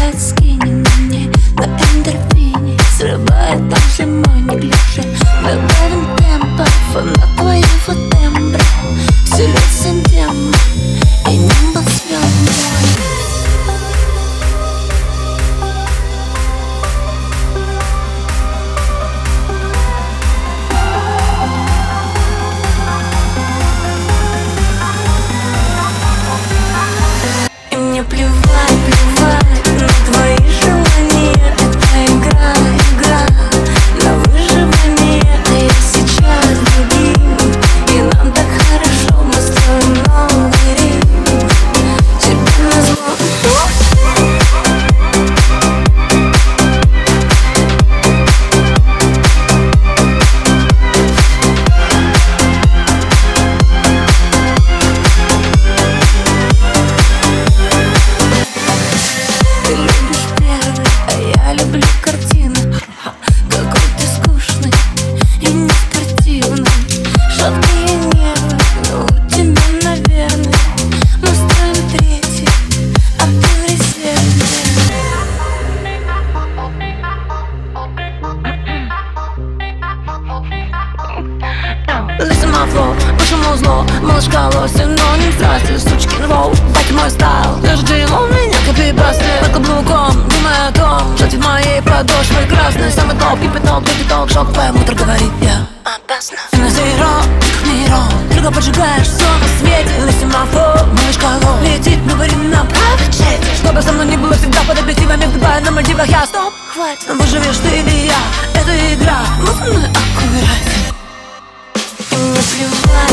срывает скини на мне На эндорфине срывает все мой неглиже Добавим темпов на Flow, почему зло? Малышка лоси, но не страсти. Сучкин воу, бать мой стайл. Даже Джейло меня копи прости. Под каблуком, думая о том Что в моей подошвы красный Самый топ, кипяток, тот ток Шок твоим утро говорит я Опасно на зеро, миро. Друга поджигаешь все на свете. My flow, малышка лоу Летит, говори на правый Чтобы со мной не было всегда под объективами В Дубае, на Мальдивах я. Стоп, хватит. Выживешь ты или you like